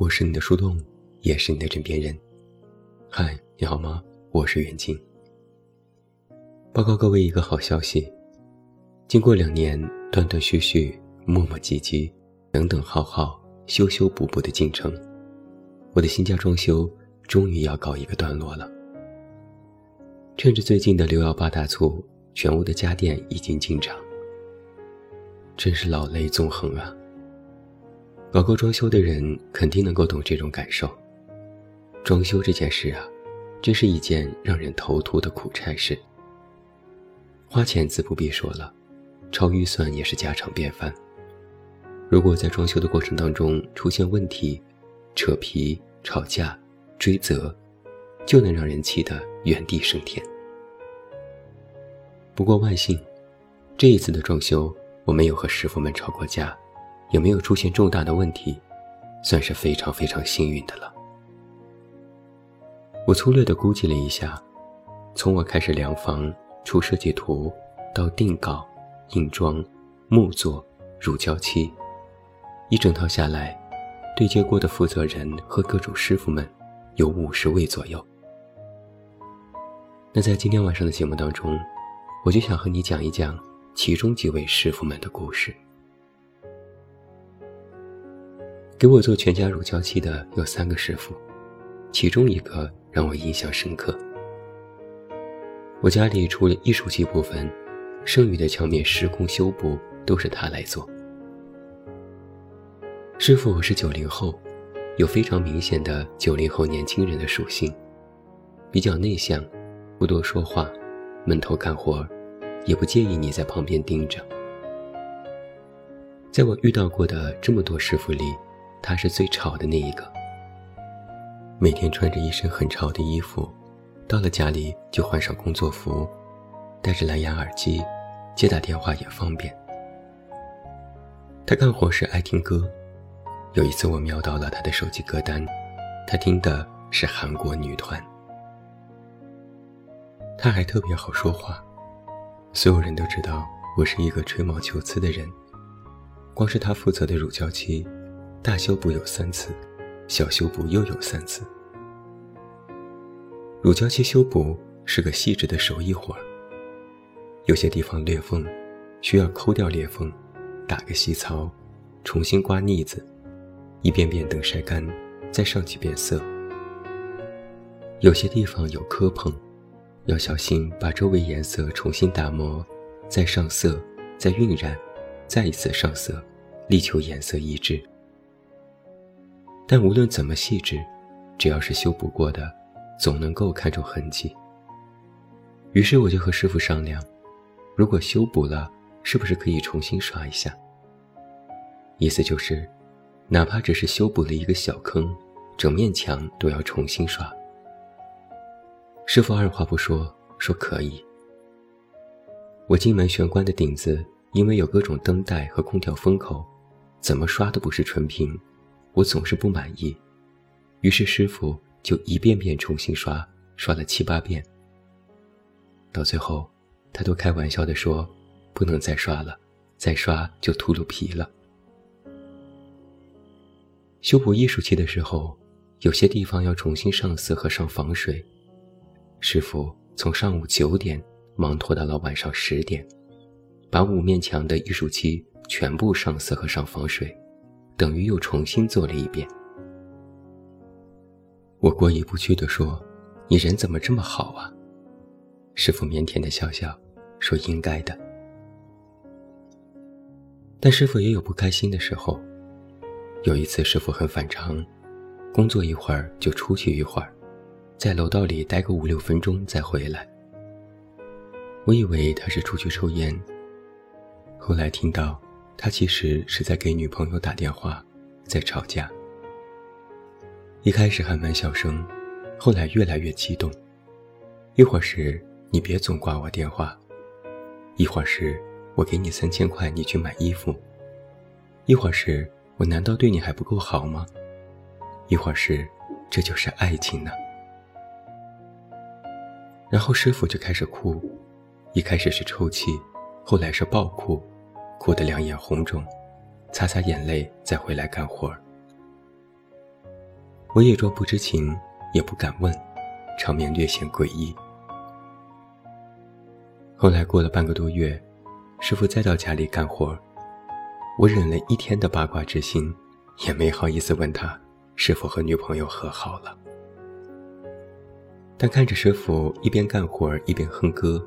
我是你的树洞，也是你的枕边人。嗨，你好吗？我是袁静。报告各位一个好消息，经过两年断断续续、磨磨唧唧、等等耗耗、修修补补的进程，我的新家装修终于要告一个段落了。趁着最近的六幺八大促，全屋的家电已经进场，真是老泪纵横啊！搞过装修的人肯定能够懂这种感受。装修这件事啊，真是一件让人头秃的苦差事。花钱自不必说了，超预算也是家常便饭。如果在装修的过程当中出现问题，扯皮、吵架、追责，就能让人气得原地升天。不过万幸，这一次的装修我没有和师傅们吵过架。也没有出现重大的问题，算是非常非常幸运的了。我粗略地估计了一下，从我开始量房、出设计图，到定稿、硬装、木作、乳胶漆，一整套下来，对接过的负责人和各种师傅们有五十位左右。那在今天晚上的节目当中，我就想和你讲一讲其中几位师傅们的故事。给我做全家乳胶漆的有三个师傅，其中一个让我印象深刻。我家里除了艺术漆部分，剩余的墙面施工修补都是他来做。师傅是九零后，有非常明显的九零后年轻人的属性，比较内向，不多说话，闷头干活，也不介意你在旁边盯着。在我遇到过的这么多师傅里，他是最吵的那一个，每天穿着一身很潮的衣服，到了家里就换上工作服，戴着蓝牙耳机，接打电话也方便。他干活时爱听歌，有一次我瞄到了他的手机歌单，他听的是韩国女团。他还特别好说话，所有人都知道我是一个吹毛求疵的人，光是他负责的乳胶漆。大修补有三次，小修补又有三次。乳胶漆修补是个细致的手艺活儿，有些地方裂缝，需要抠掉裂缝，打个细槽，重新刮腻子，一遍遍等晒干，再上几遍色。有些地方有磕碰，要小心把周围颜色重新打磨，再上色，再晕染，再一次上色，力求颜色一致。但无论怎么细致，只要是修补过的，总能够看出痕迹。于是我就和师傅商量，如果修补了，是不是可以重新刷一下？意思就是，哪怕只是修补了一个小坑，整面墙都要重新刷。师傅二话不说，说可以。我进门玄关的顶子，因为有各种灯带和空调风口，怎么刷都不是纯平。我总是不满意，于是师傅就一遍遍重新刷，刷了七八遍。到最后，他都开玩笑的说：“不能再刷了，再刷就秃噜皮了。”修补艺术漆的时候，有些地方要重新上色和上防水，师傅从上午九点忙拖到了晚上十点，把五面墙的艺术漆全部上色和上防水。等于又重新做了一遍。我过意不去地说：“你人怎么这么好啊？”师傅腼腆的笑笑，说：“应该的。”但师傅也有不开心的时候。有一次，师傅很反常，工作一会儿就出去一会儿，在楼道里待个五六分钟再回来。我以为他是出去抽烟，后来听到。他其实是在给女朋友打电话，在吵架。一开始还蛮小声，后来越来越激动。一会儿是你别总挂我电话，一会儿是我给你三千块，你去买衣服。一会儿是我难道对你还不够好吗？一会儿是这就是爱情呢。然后师傅就开始哭，一开始是抽泣，后来是暴哭。哭得两眼红肿，擦擦眼泪，再回来干活我也装不知情，也不敢问，场面略显诡异。后来过了半个多月，师傅再到家里干活，我忍了一天的八卦之心，也没好意思问他是否和女朋友和好了。但看着师傅一边干活一边哼歌，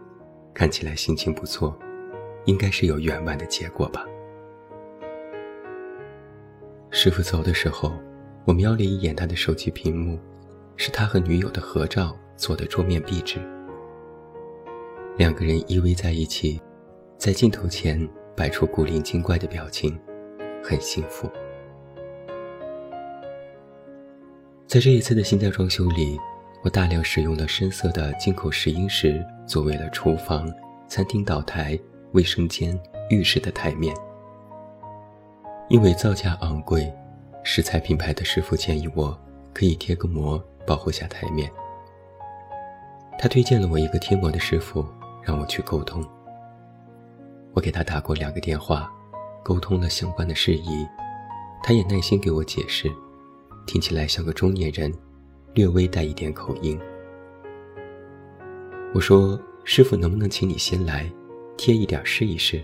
看起来心情不错，应该是有圆满的结果吧。师傅走的时候，我瞄了一眼他的手机屏幕，是他和女友的合照做的桌面壁纸。两个人依偎在一起，在镜头前摆出古灵精怪的表情，很幸福。在这一次的新家装修里。我大量使用了深色的进口石英石，作为了厨房、餐厅岛台、卫生间、浴室的台面。因为造价昂贵，石材品牌的师傅建议我可以贴个膜保护下台面。他推荐了我一个贴膜的师傅，让我去沟通。我给他打过两个电话，沟通了相关的事宜，他也耐心给我解释，听起来像个中年人。略微带一点口音，我说：“师傅，能不能请你先来贴一点试一试？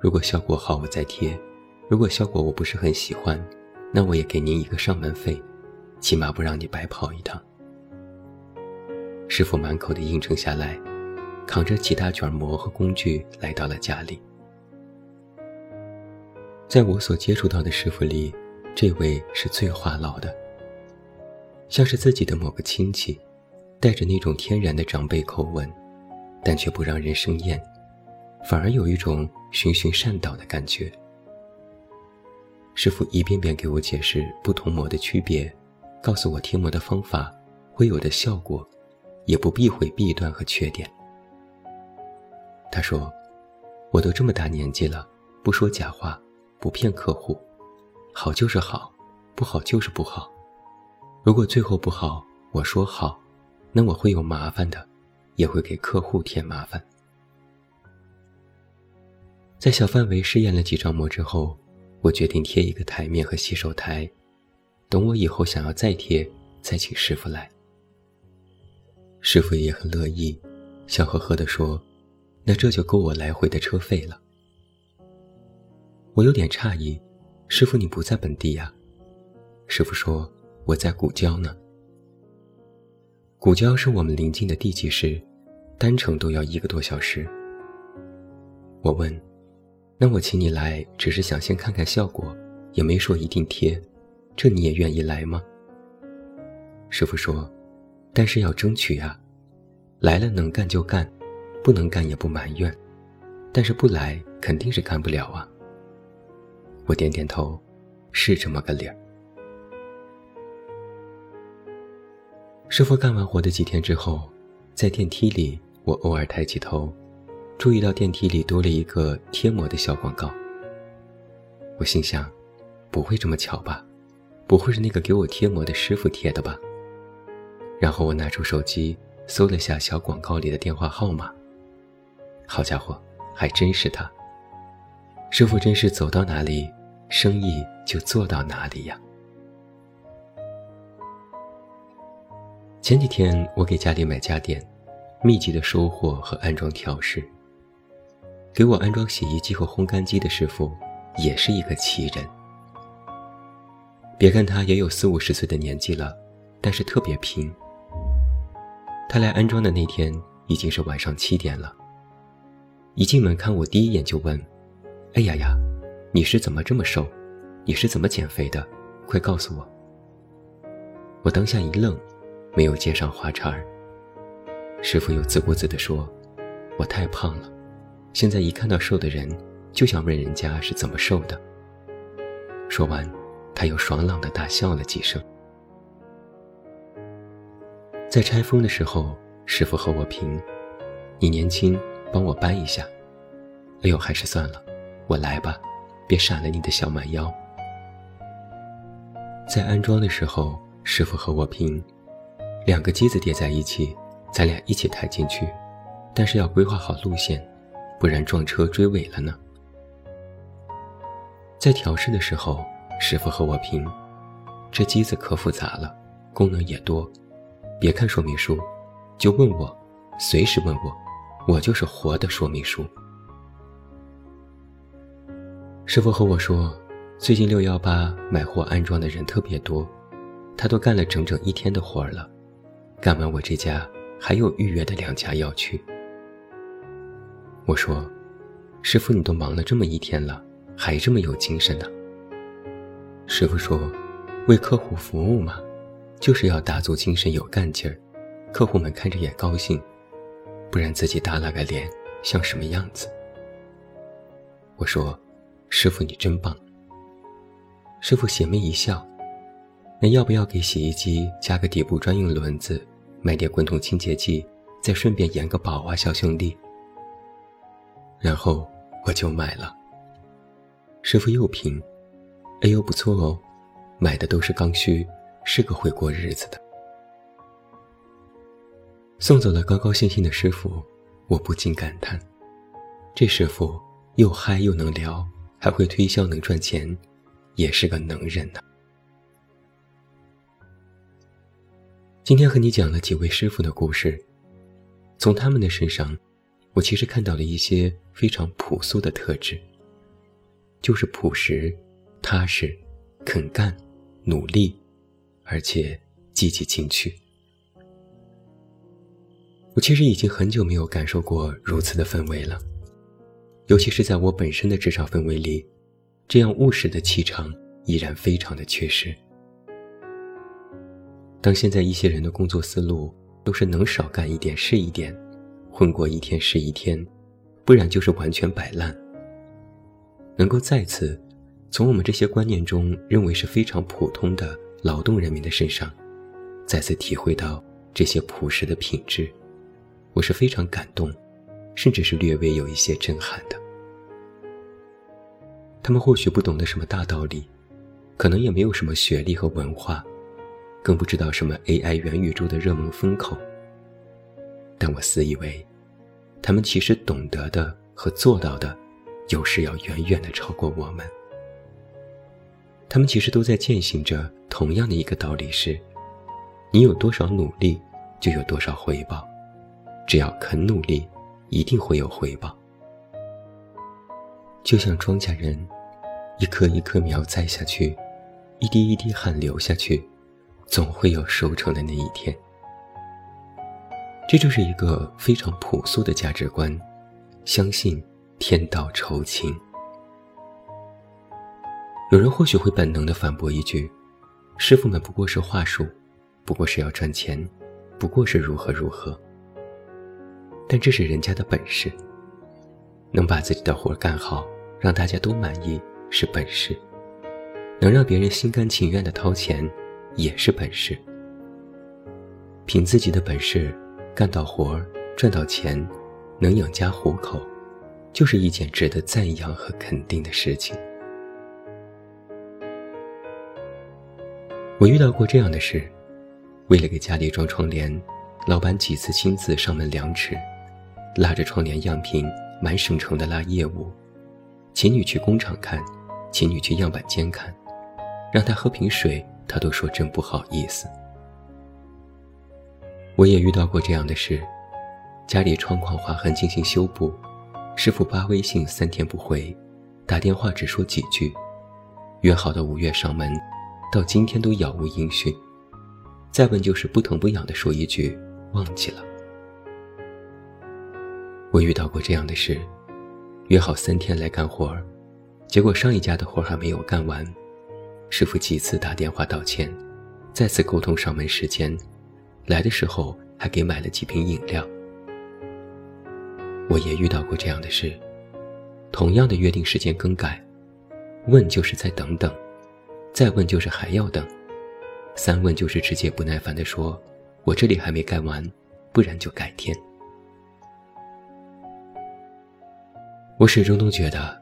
如果效果好，我再贴；如果效果我不是很喜欢，那我也给您一个上门费，起码不让你白跑一趟。”师傅满口的应承下来，扛着几大卷膜和工具来到了家里。在我所接触到的师傅里，这位是最话痨的。像是自己的某个亲戚，带着那种天然的长辈口吻，但却不让人生厌，反而有一种循循善导的感觉。师傅一遍遍给我解释不同膜的区别，告诉我贴膜的方法会有的效果，也不避讳弊端和缺点。他说：“我都这么大年纪了，不说假话，不骗客户，好就是好，不好就是不好。”如果最后不好，我说好，那我会有麻烦的，也会给客户添麻烦。在小范围试验了几张膜之后，我决定贴一个台面和洗手台，等我以后想要再贴，再请师傅来。师傅也很乐意，笑呵呵地说：“那这就够我来回的车费了。”我有点诧异：“师傅你不在本地呀？”师傅说。我在古交呢。古交是我们邻近的地级市，单程都要一个多小时。我问：“那我请你来，只是想先看看效果，也没说一定贴，这你也愿意来吗？”师傅说：“但是要争取啊，来了能干就干，不能干也不埋怨，但是不来肯定是干不了啊。”我点点头，是这么个理儿。师傅干完活的几天之后，在电梯里，我偶尔抬起头，注意到电梯里多了一个贴膜的小广告。我心想，不会这么巧吧？不会是那个给我贴膜的师傅贴的吧？然后我拿出手机搜了下小广告里的电话号码。好家伙，还真是他！师傅真是走到哪里，生意就做到哪里呀。前几天我给家里买家电，密集的收货和安装调试。给我安装洗衣机和烘干机的师傅也是一个奇人。别看他也有四五十岁的年纪了，但是特别拼。他来安装的那天已经是晚上七点了。一进门看我第一眼就问：“哎呀呀，你是怎么这么瘦？你是怎么减肥的？快告诉我！”我当下一愣。没有接上话茬儿。师傅又自顾自地说：“我太胖了，现在一看到瘦的人，就想问人家是怎么瘦的。”说完，他又爽朗的大笑了几声。在拆封的时候，师傅和我评：“你年轻，帮我搬一下。”哎呦，还是算了，我来吧，别闪了你的小蛮腰。在安装的时候，师傅和我评。两个机子叠在一起，咱俩一起抬进去，但是要规划好路线，不然撞车追尾了呢。在调试的时候，师傅和我评：这机子可复杂了，功能也多，别看说明书，就问我，随时问我，我就是活的说明书。师傅和我说，最近六幺八买货安装的人特别多，他都干了整整一天的活了，干完我这家还有预约的两家要去。我说，师傅你都忙了这么一天了，还这么有精神呢。师傅说，为客户服务嘛，就是要打足精神有干劲儿，客户们看着也高兴，不然自己耷拉个脸像什么样子？我说。师傅，你真棒。师傅邪魅一笑，那要不要给洗衣机加个底部专用轮子，买点滚筒清洁剂，再顺便延个宝啊，小兄弟？然后我就买了。师傅又评：“哎呦，不错哦，买的都是刚需，是个会过日子的。”送走了高高兴兴的师傅，我不禁感叹：这师傅又嗨又能聊。还会推销能赚钱，也是个能人呢。今天和你讲了几位师傅的故事，从他们的身上，我其实看到了一些非常朴素的特质，就是朴实、踏实、肯干、努力，而且积极进取。我其实已经很久没有感受过如此的氛围了。尤其是在我本身的职场氛围里，这样务实的气场依然非常的缺失。当现在一些人的工作思路都是能少干一点是一点，混过一天是一天，不然就是完全摆烂。能够再次从我们这些观念中认为是非常普通的劳动人民的身上，再次体会到这些朴实的品质，我是非常感动。甚至是略微有一些震撼的。他们或许不懂得什么大道理，可能也没有什么学历和文化，更不知道什么 AI 元宇宙的热门风口。但我自以为，他们其实懂得的和做到的，有时要远远的超过我们。他们其实都在践行着同样的一个道理：是，你有多少努力，就有多少回报。只要肯努力。一定会有回报，就像庄稼人，一棵一棵苗栽下去，一滴一滴汗流下去，总会有收成的那一天。这就是一个非常朴素的价值观，相信天道酬勤。有人或许会本能的反驳一句：“师傅们不过是话术，不过是要赚钱，不过是如何如何。”但这是人家的本事，能把自己的活干好，让大家都满意是本事；能让别人心甘情愿的掏钱，也是本事。凭自己的本事干到活儿赚到钱，能养家糊口，就是一件值得赞扬和肯定的事情。我遇到过这样的事：为了给家里装窗帘，老板几次亲自上门量尺。拉着窗帘样品满省城的拉业务，请你去工厂看，请你去样板间看，让他喝瓶水，他都说真不好意思。我也遇到过这样的事，家里窗框划痕进行修补，师傅发微信三天不回，打电话只说几句，约好的五月上门，到今天都杳无音讯，再问就是不疼不痒的说一句忘记了。我遇到过这样的事，约好三天来干活，结果上一家的活还没有干完，师傅几次打电话道歉，再次沟通上门时间，来的时候还给买了几瓶饮料。我也遇到过这样的事，同样的约定时间更改，问就是再等等，再问就是还要等，三问就是直接不耐烦地说：“我这里还没干完，不然就改天。”我始终都觉得，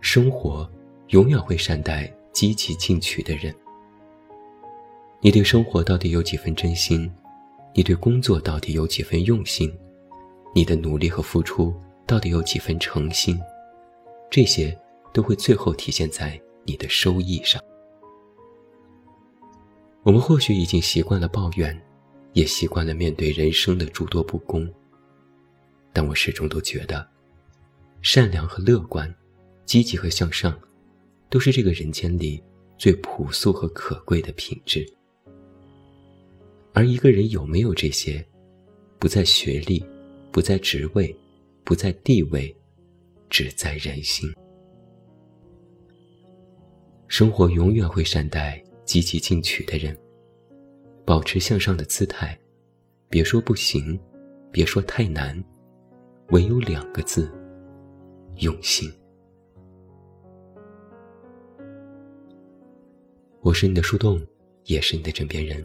生活永远会善待积极进取的人。你对生活到底有几分真心？你对工作到底有几分用心？你的努力和付出到底有几分诚心？这些都会最后体现在你的收益上。我们或许已经习惯了抱怨，也习惯了面对人生的诸多不公。但我始终都觉得，善良和乐观，积极和向上，都是这个人间里最朴素和可贵的品质。而一个人有没有这些，不在学历，不在职位，不在地位，只在人心。生活永远会善待。积极进取的人，保持向上的姿态，别说不行，别说太难，唯有两个字：用心。我是你的树洞，也是你的枕边人。